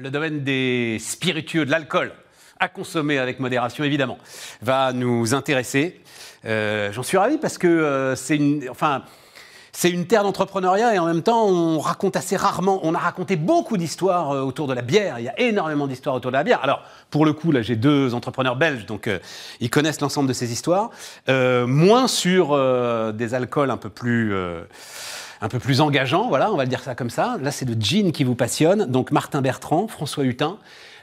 le domaine des spiritueux, de l'alcool, à consommer avec modération évidemment, va nous intéresser. Euh, J'en suis ravi parce que euh, c'est une, enfin, une terre d'entrepreneuriat et en même temps on raconte assez rarement. On a raconté beaucoup d'histoires euh, autour de la bière. Il y a énormément d'histoires autour de la bière. Alors pour le coup là j'ai deux entrepreneurs belges donc ils connaissent l'ensemble de ces histoires. Moins sur des alcools un peu plus un peu plus engageants, voilà, on va le dire ça comme ça. Là, c'est le gin qui vous passionne. Donc, Martin Bertrand, François Hutin.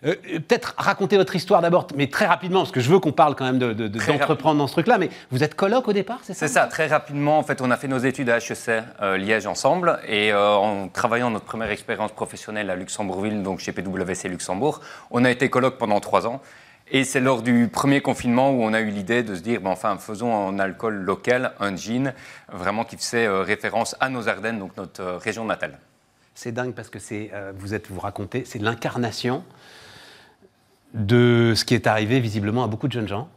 Euh, euh, Peut-être raconter votre histoire d'abord, mais très rapidement, parce que je veux qu'on parle quand même de- de- d'entreprendre dans ce truc-là. Mais vous êtes coloc au départ, c'est ça? C'est ça, très rapidement, en fait, on a fait nos études à HEC euh, Liège ensemble et euh, en travaillant notre première expérience professionnelle à Luxembourgville, donc chez PwC Luxembourg, on a été coloc pendant trois ans. Et c'est lors du premier confinement où on a eu l'idée de se dire, ben, enfin, faisons un alcool local, un gin, vraiment qui faisait euh, référence à nos Ardennes, donc notre euh, région natale. C'est dingue parce que c'est, euh, vous êtes, vous racontez, c'est l'incarnation de ce qui est arrivé visiblement à beaucoup de jeunes gens.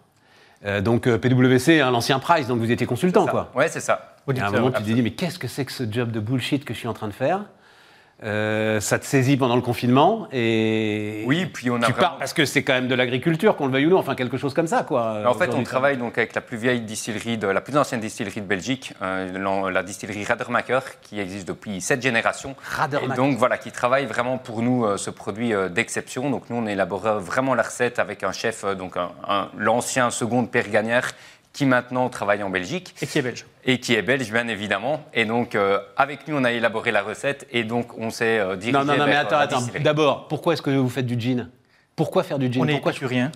Euh, donc euh, PwC, hein, l'ancien Price, donc vous étiez consultant, quoi. Ouais, c'est ça. Et à un moment, tu te dis, mais qu'est-ce que c'est que ce job de bullshit que je suis en train de faire? Euh, Ça te saisit pendant le confinement et Oui, puis on a tu vraiment- pars parce que c'est quand même de l'agriculture, qu'on le veuille ou non, enfin quelque chose comme ça, quoi. En fait, on travaille donc avec la plus vieille distillerie, de, la plus ancienne distillerie de Belgique, euh, la distillerie Radermacher, qui existe depuis sept générations. Radermacher. Et donc voilà, qui travaille vraiment pour nous euh, ce produit d'exception. Donc nous, on élabore vraiment la recette avec un chef, donc un- un- l'ancien second Père Gagnère, qui maintenant travaille en Belgique Et qui est belge. et qui est belge, bien évidemment. Et donc euh, avec nous, on a élaboré la recette et donc on s'est euh, dirigé Non, non, non, mais vers, euh, attends, attends. D'abord, pourquoi est-ce que vous faites du gin? Pourquoi faire du gin? On n'est Pourquoi pas sur rien,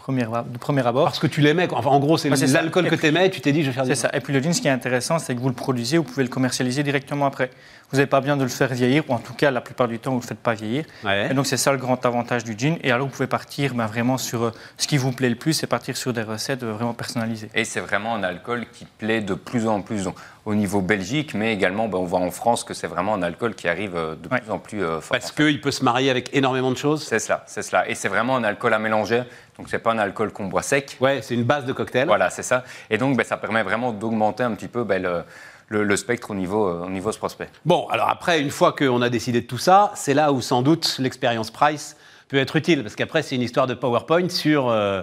premier, de premier abord. Parce que tu l'aimais. Enfin, en gros, c'est Ouais, l'alcool Et que tu aimais, tu t'es dit, je vais faire du C'est ça. Et puis le gin, ce qui est intéressant, c'est que vous le produisez, vous pouvez le commercialiser directement après. Vous n'avez pas besoin de le faire vieillir, ou en tout cas, la plupart du temps, vous ne le faites pas vieillir. Ouais. Et donc, c'est ça le grand avantage du gin. Et alors, vous pouvez partir ben, vraiment sur euh, ce qui vous plaît le plus, c'est partir sur des recettes euh, vraiment personnalisées. Et c'est vraiment un alcool qui plaît de plus en plus donc, au niveau Belgique, mais également, ben, on voit en France que c'est vraiment un alcool qui arrive euh, de Ouais. plus en plus euh, fort. Parce qu'il peut se marier avec énormément de choses. C'est cela, c'est cela. Et c'est vraiment un alcool à mélanger. Donc, c'est pas un alcool qu'on boit sec. Ouais, c'est une base de cocktail. Voilà, c'est ça. Et donc, ben, ça permet vraiment d'augmenter un petit peu ben, le, le- le spectre au niveau, euh, au niveau ce prospect. Bon, alors après, une fois qu'on a décidé de tout ça, c'est là où sans doute l'expérience Price peut être utile, parce qu'après, c'est une histoire de PowerPoint sur euh,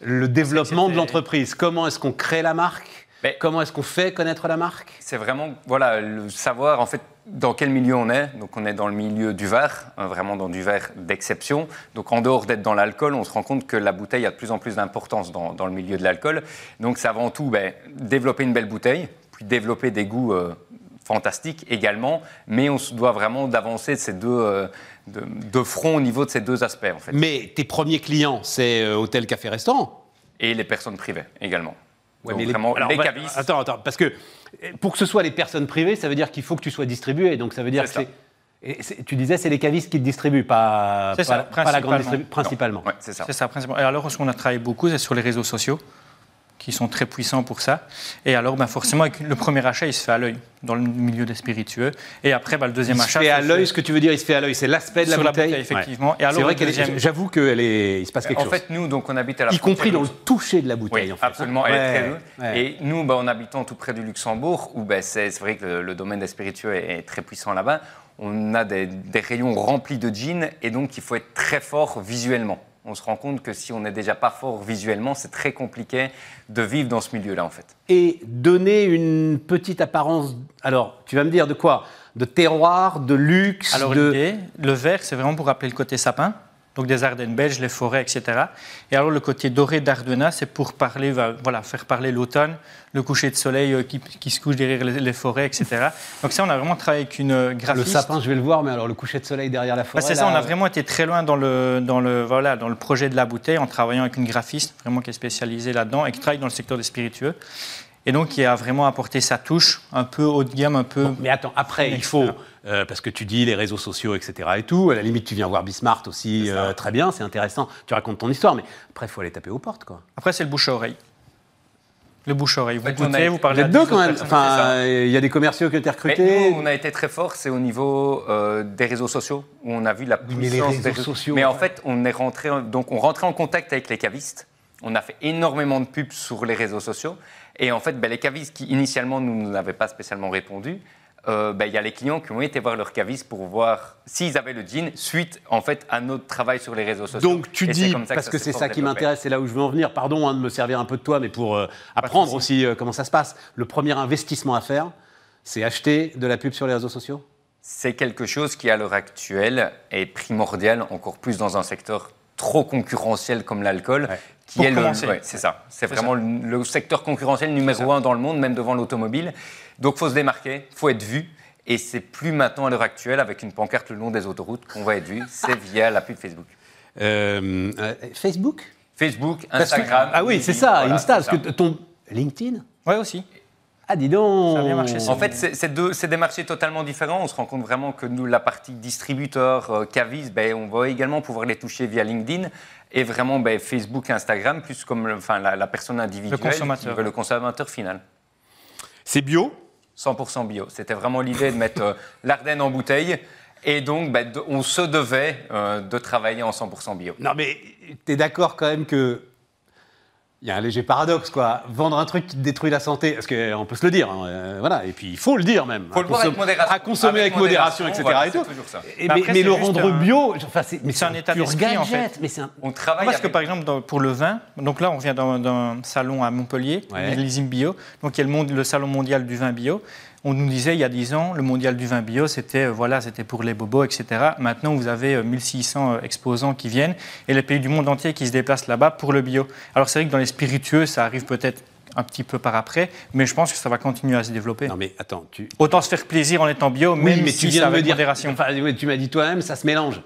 le développement de l'entreprise. Comment est-ce qu'on crée la marque? Mais- Comment est-ce qu'on fait connaître la marque? C'est vraiment voilà, le savoir en fait dans quel milieu on est. Donc on est dans le milieu du verre, hein, vraiment dans du verre d'exception. Donc en dehors d'être dans l'alcool, on se rend compte que la bouteille a de plus en plus d'importance dans, dans le milieu de l'alcool. Donc c'est avant tout ben, développer une belle bouteille, puis développer des goûts euh, fantastiques également. Mais on se doit vraiment d'avancer de ces deux, euh, de, de front au niveau de ces deux aspects en fait. Mais tes premiers clients, c'est euh, hôtel, café, restaurant? Et les personnes privées également. Ouais, mais les- vraiment alors, les cavistes. Attends, attends, parce que euh, pour que ce soit les personnes privées, ça veut dire qu'il faut que tu sois distribué. Donc ça veut dire que C'est et tu disais, c'est les cavistes qui te distribuent, pas, C'est pas, ça, pas la grande distribution, principalement. Ouais, c'est ça. C'est ça, principalement. Et alors, ce qu'on a travaillé beaucoup, c'est sur les réseaux sociaux, qui sont très puissants pour ça. Et alors, ben, forcément, le premier achat, il se fait à l'œil, dans le milieu des spiritueux. Et après, ben, le deuxième Il se achat. fait à l'œil, ce que tu veux dire, il se fait à l'œil, c'est l'aspect de la Sur la bouteille. effectivement. Ouais. Et alors, c'est vrai est- deuxième- j'avoue qu'il il se passe quelque En chose. fait, nous, donc, on habite à la y compris dans le toucher de la bouteille. Oui, en fait, absolument. Elle est très ouais. Et nous, bah, en habitant tout près du Luxembourg, où bah, c'est vrai que le, le domaine des spiritueux est, est très puissant là-bas, on a des, des rayons remplis de gin et donc il faut être très fort visuellement. On se rend compte que si on n'est déjà pas fort visuellement, c'est très compliqué de vivre dans ce milieu-là, en fait. Et donner une petite apparence. Alors, tu vas me dire de quoi? De terroir, de luxe, Alors de. le vert, c'est vraiment pour rappeler le côté sapin, donc des Ardennes belges, les forêts, etc. Et alors le côté doré d'Ardena, c'est pour parler, va- voilà, faire parler l'automne, le coucher de soleil euh, qui, qui se couche derrière les, les forêts, etc. Donc ça, on a vraiment travaillé avec une euh, Le graphiste. sapin, je vais le voir, mais alors le coucher de soleil derrière la Bah, forêt. c'est ça, on a vraiment été très loin dans le, dans, le, voilà, dans le projet de la bouteille en travaillant avec une graphiste vraiment qui est spécialisée là-dedans et qui travaille dans le secteur des spiritueux. Et donc qui a vraiment apporté sa touche un peu haut de gamme, un peu. Mais attends, après, il faut, euh, parce que tu dis les réseaux sociaux, etc. et tout, à la limite, tu viens voir Bismart aussi, euh, très bien, c'est intéressant, tu racontes ton histoire, mais après, il faut aller taper aux portes, quoi. Après, c'est le bouche à oreille. Le bouche à oreille. Vous goûtez, vous Vous parlez à êtes deux 10 quand même, enfin, il y a des commerciaux qui ont été Mais recrutés. nous, on a été très fort, c'est au niveau euh, des réseaux sociaux, où on a vu la mais les puissance réseaux des réseaux sociaux, Mais en ouais. fait, on est rentré, en- donc on rentrait en contact avec les cavistes. On a fait énormément de pubs sur les réseaux sociaux. Et en fait, ben, les cavistes qui initialement nous n'avaient pas spécialement répondu, euh, ben, il y a les clients qui ont été voir leur caviste pour voir s'ils avaient le jean suite en fait à notre travail sur les réseaux sociaux. Donc tu Et dis, comme ça parce que c'est ça qui m'intéresse, c'est là où je veux en venir, pardon hein, de me servir un peu de toi, mais pour euh, apprendre aussi euh, comment ça se passe. Le premier investissement à faire, c'est acheter de la pub sur les réseaux sociaux? C'est quelque chose qui, à l'heure actuelle, est primordial, encore plus dans un secteur trop concurrentiel comme l'alcool, Ouais. qui Pour est le. ouais, c'est ça. C'est vraiment le, le secteur concurrentiel numéro un dans le monde, même devant l'automobile. Donc, faut se démarquer, faut être vu. Et c'est plus maintenant, à l'heure actuelle, avec une pancarte le long des autoroutes, qu'on va être vu. C'est via la pub Facebook. Euh, euh, Facebook? Facebook, que- Instagram. Ah oui, c'est ça, voilà, Insta, c'est parce ça. que ton LinkedIn? Ouais, aussi. Ah, dis donc Ça a bien marché, ça. En fait, c'est c'est deux- c'est des marchés totalement différents. On se rend compte vraiment que nous, la partie distributeur, euh, cavis, ben, on va également pouvoir les toucher via LinkedIn et vraiment ben, Facebook, Instagram, plus comme le- enfin, la, la personne individuelle, Le consommateur. le consommateur final. C'est bio? 100% bio. C'était vraiment l'idée de mettre euh, l'Ardenne en bouteille. Et donc, ben, on se devait euh, de travailler en 100% bio. Non, mais t'es d'accord quand même que. Il y a un léger paradoxe, quoi. Vendre un truc qui te détruit la santé, parce qu'on peut se le dire, hein, euh, voilà, et puis il faut le dire même. Faut à le voir avec modération. À consommer avec, modération, etc. voilà, et c'est tout. toujours ça. Et- Mais mais après, mais c'est le rendre un- bio, enfin, c'est mais C'est un état d'esprit, en fait. mais c'est un. On travaille Parce que par exemple, dans- pour le vin, donc là on vient d'un- salon à Montpellier, Ouais. Bio, donc il y a le, monde- le salon mondial du vin bio. On nous disait il y a 10 ans, le mondial du vin bio, c'était euh, voilà, c'était pour les bobos, etc. Maintenant, vous avez euh, 1600 exposants qui viennent et les pays du monde entier qui se déplacent là-bas pour le bio. Alors c'est vrai que dans les spiritueux, ça arrive peut-être un petit peu par après, mais je pense que ça va continuer à se développer. Non, mais attends, tu. Autant se faire plaisir en étant bio, Oui, même mais tu viens de me avec dire. Enfin, tu m'as dit toi-même, ça se mélange.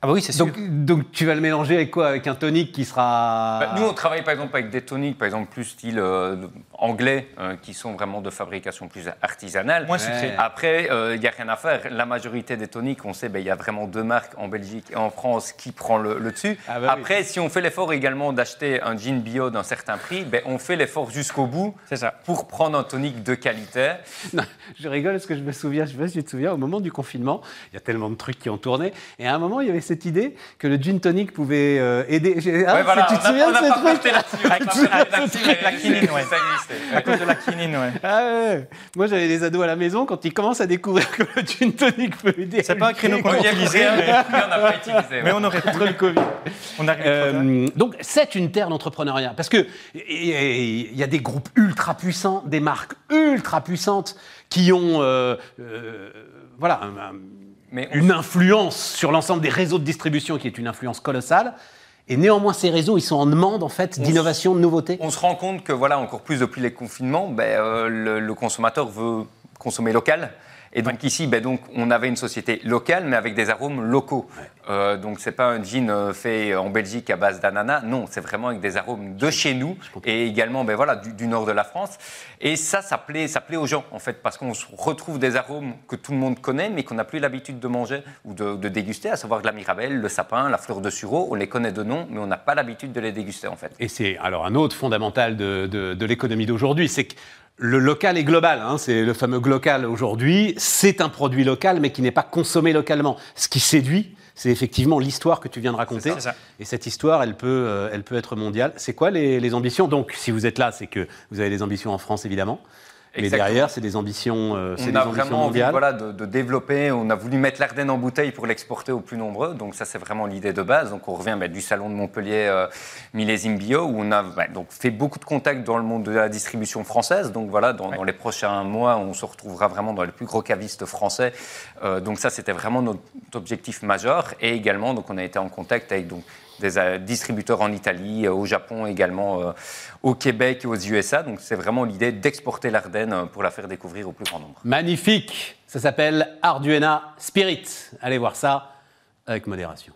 Ah bah oui, c'est sûr. Donc, donc tu vas le mélanger avec quoi? Avec un tonique qui sera. Bah, nous, on travaille par exemple avec des toniques, par exemple plus style euh, anglais, euh, qui sont vraiment de fabrication plus artisanale. Moins sucré. Après, il n'y a rien à faire. La majorité des toniques, on sait, ben, il y a vraiment deux marques en Belgique et en France qui prend le, le dessus. Ah bah oui. Après, si on fait l'effort également d'acheter un jean bio d'un certain prix, ben, on fait l'effort jusqu'au bout ça. pour prendre un tonique de qualité. Non, je rigole parce que je me souviens, je sais pas si tu te souviens, au moment du confinement, il y a tellement de trucs qui ont tourné, et à un moment, il y avait cette idée que le gin tonic pouvait euh, aider. ah, Ouais, voilà, tu te souviens de ce truc Avec- la quinine, ouais. À cause de la quinine, ouais. Ah ouais. Moi, j'avais des ados à la maison, quand ils commencent à découvrir que le gin tonic peut aider. C'est pas un créneau qu'on On a utilisé, mais, mais on n'a pas utilisé. mais on aurait contre le Covid. On arrive trop. Euh, donc, c'est une terre d'entrepreneuriat. Parce que il y a des groupes ultra puissants, des marques ultra puissantes qui ont euh, euh, voilà, un- un- Mais une influence sur l'ensemble des réseaux de distribution qui est une influence colossale. Et néanmoins, ces réseaux, ils sont en demande en fait On d'innovation, de nouveautés. On se rend compte que, voilà, encore plus depuis les confinements, ben, euh, le, le consommateur veut consommer local. Et donc ici, ben, donc, on avait une société locale, mais avec des arômes locaux. Euh, donc c'est pas un gin euh, fait en Belgique à base d'ananas, non, c'est vraiment avec des arômes de chez nous et également ben, voilà, du, du nord de la France. Et ça, ça plaît, ça plaît aux gens en fait, parce qu'on retrouve des arômes que tout le monde connaît, mais qu'on n'a plus l'habitude de manger ou de, de déguster, à savoir de la mirabelle, le sapin, la fleur de sureau. On les connaît de nom, mais on n'a pas l'habitude de les déguster en fait. Et c'est alors un autre fondamental de, de- de l'économie d'aujourd'hui, c'est que le local est global. hein, c'est le fameux local aujourd'hui. C'est un produit local, mais qui n'est pas consommé localement. Ce qui séduit, c'est effectivement l'histoire que tu viens de raconter. Ça. Et cette histoire, elle peut, euh, elle peut être mondiale. C'est quoi les, les ambitions? Donc, si vous êtes là, c'est que vous avez des ambitions en France, évidemment. Mais Exactement. derrière, c'est des ambitions, euh, c'est On des a ambitions vraiment envie voilà, de, de développer, on a voulu mettre l'Ardenne en bouteille pour l'exporter aux plus nombreux, donc ça c'est vraiment l'idée de base. Donc on revient bah, du salon de Montpellier euh, Millésime Bio, où on a bah, donc, fait beaucoup de contacts dans le monde de la distribution française. Donc voilà, dans, dans les prochains mois, on se retrouvera vraiment dans les plus gros cavistes français. Euh, donc ça c'était vraiment notre objectif majeur. Et également, donc, on a été en contact avec donc, des euh, distributeurs en Italie, euh, au Japon également, au Québec et aux USA. Donc c'est vraiment l'idée d'exporter l'Ardenne euh, pour la faire découvrir au plus grand nombre. Magnifique Ça s'appelle Arduena Spirit. Allez voir ça avec modération.